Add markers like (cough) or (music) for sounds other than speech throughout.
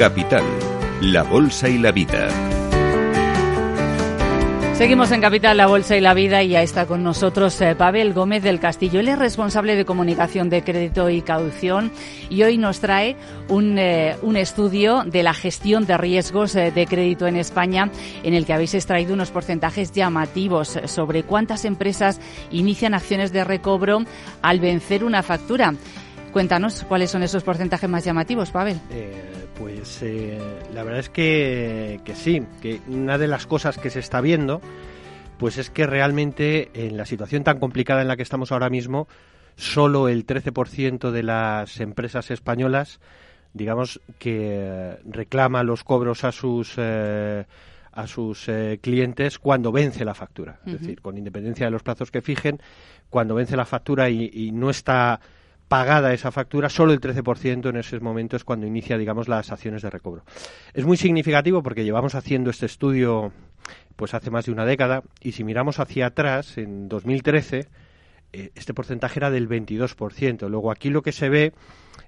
Capital, la Bolsa y la Vida. Seguimos en Capital, la Bolsa y la Vida y ya está con nosotros eh, Pavel Gómez del Castillo. Él es responsable de comunicación de crédito y caución y hoy nos trae un, eh, un estudio de la gestión de riesgos eh, de crédito en España en el que habéis extraído unos porcentajes llamativos sobre cuántas empresas inician acciones de recobro al vencer una factura. Cuéntanos cuáles son esos porcentajes más llamativos, Pavel. Pues eh, la verdad es que, que, sí, que una de las cosas que se está viendo, pues es que realmente en la situación tan complicada en la que estamos ahora mismo, solo el 13% de las empresas españolas, digamos, que reclama los cobros a sus... Eh, a sus eh, clientes cuando vence la factura. Es decir, con independencia de los plazos que fijen, cuando vence la factura y, y no está pagada esa factura, solo el 13% en esos momentos cuando inicia, digamos, las acciones de recobro. Es muy significativo porque llevamos haciendo este estudio pues hace más de una década y si miramos hacia atrás, en 2013, eh, este porcentaje era del 22%. Luego aquí lo que se ve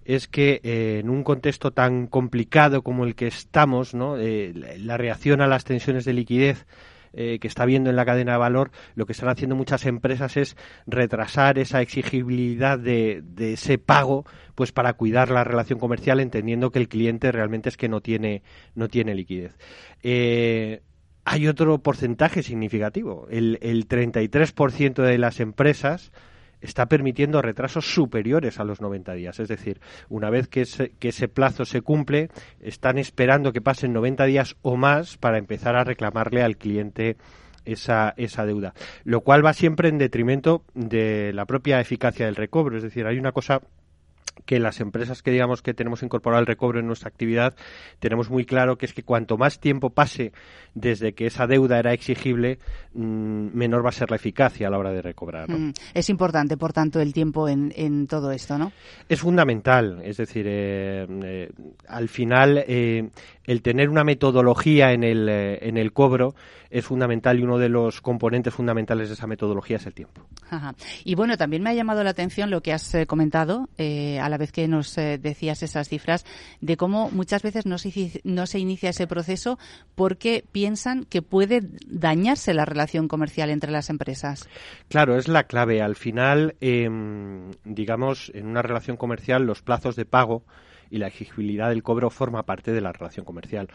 es que eh, en un contexto tan complicado como el que estamos, ¿no? Eh, la reacción a las tensiones de liquidez eh, que está viendo en la cadena de valor, lo que están haciendo muchas empresas es retrasar esa exigibilidad de, ese pago, pues para cuidar la relación comercial, entendiendo que el cliente realmente es que no tiene, no tiene liquidez. Eh, hay otro porcentaje significativo. El, el 33% de las empresas está permitiendo retrasos superiores a los 90 días. Es decir, una vez que ese, plazo se cumple, están esperando que pasen 90 días o más para empezar a reclamarle al cliente esa, esa deuda. Lo cual va siempre en detrimento de la propia eficacia del recobro. Es decir, hay una cosa que las empresas que digamos que tenemos incorporado el recobro en nuestra actividad tenemos muy claro que es que cuanto más tiempo pase desde que esa deuda era exigible mmm, menor va a ser la eficacia a la hora de recobrar ¿no? mm, es importante por tanto el tiempo en, en, todo esto no es fundamental es decir eh, eh, al final eh, el tener una metodología en el, en el cobro es fundamental y uno de los componentes fundamentales de esa metodología es el tiempo. Ajá. Y bueno, también me ha llamado la atención lo que has comentado, a la vez que nos eh, decías esas cifras, de cómo muchas veces no se, no se inicia ese proceso porque piensan que puede dañarse la relación comercial entre las empresas. Claro, es la clave. Al final, eh, digamos, en una relación comercial, los plazos de pago y la exigibilidad del cobro forma parte de la relación comercial.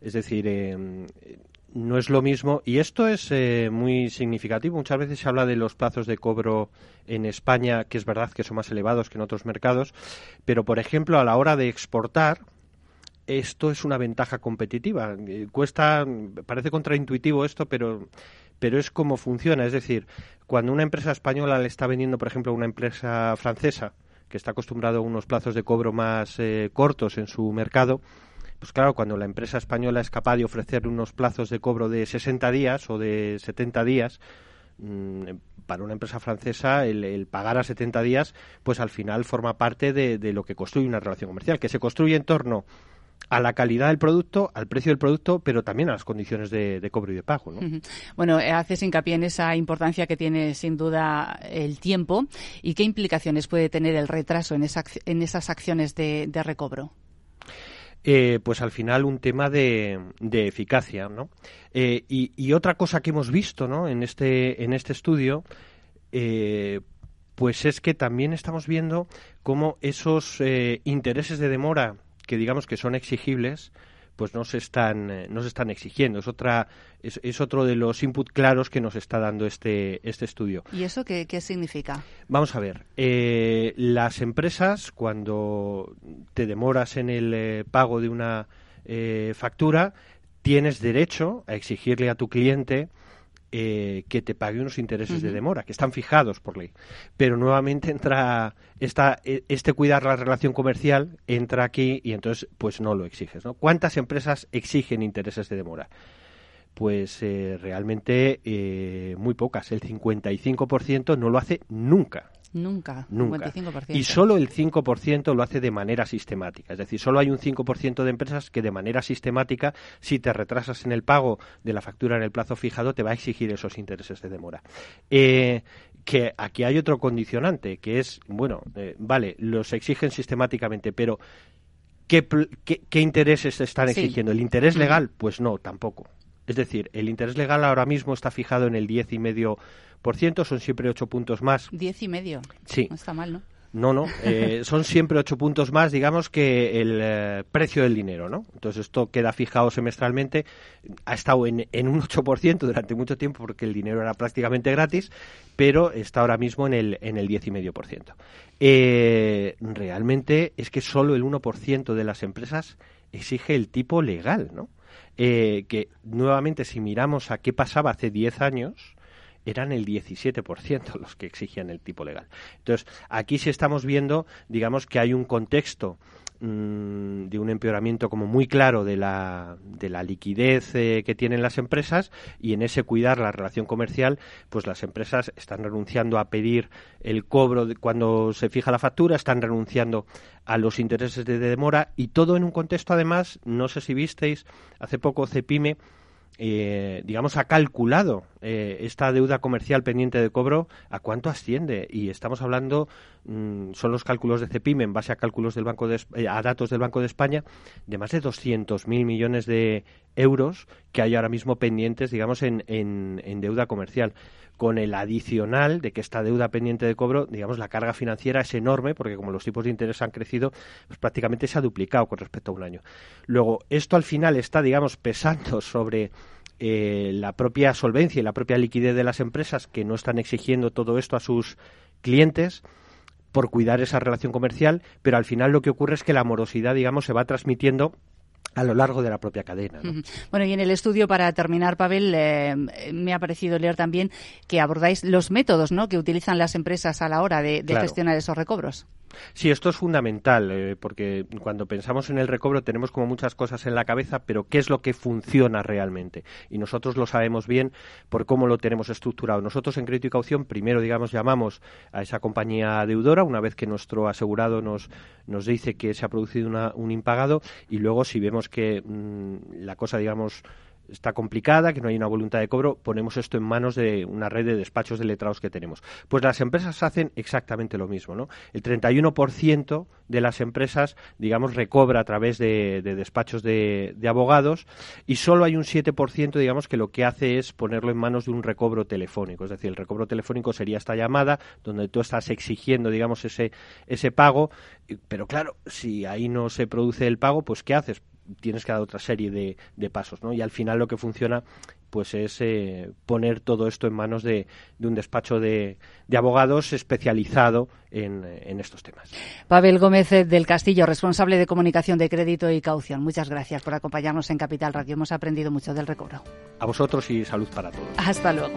Es decir, eh, no es lo mismo, y esto es eh, muy significativo. Muchas veces se habla de los plazos de cobro en España, que es verdad que son más elevados que en otros mercados, pero por ejemplo, a la hora de exportar, esto es una ventaja competitiva. Eh, cuesta, parece contraintuitivo esto, pero pero es como funciona. Es decir, cuando una empresa española le está vendiendo, por ejemplo, a una empresa francesa, que está acostumbrado a unos plazos de cobro más eh, cortos en su mercado, pues claro, cuando la empresa española es capaz de ofrecer unos plazos de cobro de 60 días o de 70 días, mmm, para una empresa francesa el, pagar a 70 días, pues al final forma parte de, lo que construye una relación comercial, que se construye en torno a la calidad del producto, al precio del producto, pero también a las condiciones de, cobro y de pago. ¿no? Bueno, eh, haces hincapié en esa importancia que tiene sin duda el tiempo y qué implicaciones puede tener el retraso en, esa, en esas acciones de recobro. Eh, pues al final un tema de, de eficacia, ¿no? Eh, y, y, otra cosa que hemos visto, ¿no? En este en este estudio, eh, pues es que también estamos viendo cómo esos intereses de demora que digamos que son exigibles, pues no se están, eh, no se están exigiendo. Es, otra, es, es, otro de los input claros que nos está dando este, este estudio. ¿Y eso qué, qué significa? Vamos a ver. Eh, las empresas, cuando te demoras en el eh, pago de una eh, factura, tienes derecho a exigirle a tu cliente eh, que te pague unos intereses de demora, que están fijados por ley. Pero nuevamente entra esta, e, este cuidar la relación comercial, entra aquí y entonces pues no lo exiges. ¿no? ¿Cuántas empresas exigen intereses de demora? Pues eh, realmente eh, muy pocas. El 55% no lo hace nunca. Nunca, Nunca. Y solo el 5% lo hace de manera sistemática. Es decir, solo hay un 5% de empresas que de manera sistemática, si te retrasas en el pago de la factura en el plazo fijado, te va a exigir esos intereses de demora. Eh, que aquí hay otro condicionante, que es, bueno, eh, vale, los exigen sistemáticamente, pero ¿qué, qué, intereses están exigiendo? ¿El interés legal? Pues no, tampoco. Es decir, el interés legal ahora mismo está fijado en el 10,5%, son siempre 8 puntos más. ¿10 y medio? Sí. No está mal, ¿no? No, no, eh, (laughs) son siempre 8 puntos más, digamos, que el eh, precio del dinero, ¿no? Entonces esto queda fijado semestralmente, ha estado en, en un 8% durante mucho tiempo porque el dinero era prácticamente gratis, pero está ahora mismo en el, en el 10,5%. Eh, realmente es que solo el 1% de las empresas exige el tipo legal, ¿no? Eh, que nuevamente si miramos a qué pasaba hace 10 años, eran el 17% (laughs) los que exigían el tipo legal. Entonces, aquí sí estamos viendo, digamos, que hay un contexto Mm, de un empeoramiento como muy claro de la, de la liquidez eh, que tienen las empresas y en ese cuidar la relación comercial, pues las empresas están renunciando a pedir el cobro de, cuando se fija la factura, están renunciando a los intereses de demora y todo en un contexto además, no sé si visteis, hace poco Cepime eh, digamos, ha calculado eh, esta deuda comercial pendiente de cobro a cuánto asciende. Y estamos hablando, mm, son los cálculos de CEPIM en base a cálculos del Banco de, eh, a datos del Banco de España, de más de 200.000 millones de euros que hay ahora mismo pendientes, digamos, en, en, en deuda comercial con el adicional de que esta deuda pendiente de cobro, digamos, la carga financiera es enorme, porque como los tipos de interés han crecido, pues prácticamente se ha duplicado con respecto a un año. Luego, esto al final está, digamos, pesando sobre eh, la propia solvencia y la propia liquidez de las empresas que no están exigiendo todo esto a sus clientes por cuidar esa relación comercial, pero al final lo que ocurre es que la morosidad, digamos, se va transmitiendo a lo largo de la propia cadena. Bueno, y en el estudio, para terminar, Pavel, eh, me ha parecido leer también que abordáis los métodos ¿no? que utilizan las empresas a la hora de, gestionar esos recobros. Sí, esto es fundamental, eh, porque cuando pensamos en el recobro tenemos como muchas cosas en la cabeza, pero ¿qué es lo que funciona realmente? Y nosotros lo sabemos bien por cómo lo tenemos estructurado. Nosotros en crédito y caución primero, digamos, llamamos a esa compañía deudora una vez que nuestro asegurado nos, nos dice que se ha producido un impagado y luego si vemos que mm, la cosa, digamos, está complicada, que no hay una voluntad de cobro, ponemos esto en manos de una red de despachos de letrados que tenemos. Pues las empresas hacen exactamente lo mismo, ¿no? El 31% de las empresas, digamos, recobra a través de, despachos de, abogados y solo hay un 7%, digamos, que lo que hace es ponerlo en manos de un recobro telefónico. Es decir, el recobro telefónico sería esta llamada donde tú estás exigiendo, digamos, ese, ese pago, pero claro, si ahí no se produce el pago, pues ¿qué haces? Tienes que dar otra serie de, de pasos, ¿no? Y al final lo que funciona pues es eh, poner todo esto en manos de, de un despacho de, de abogados especializado en, en, estos temas. Pavel Gómez eh, del Castillo, responsable de comunicación de crédito y caución. Muchas gracias por acompañarnos en Capital Radio. Hemos aprendido mucho del recobro. A vosotros y salud para todos. Hasta luego.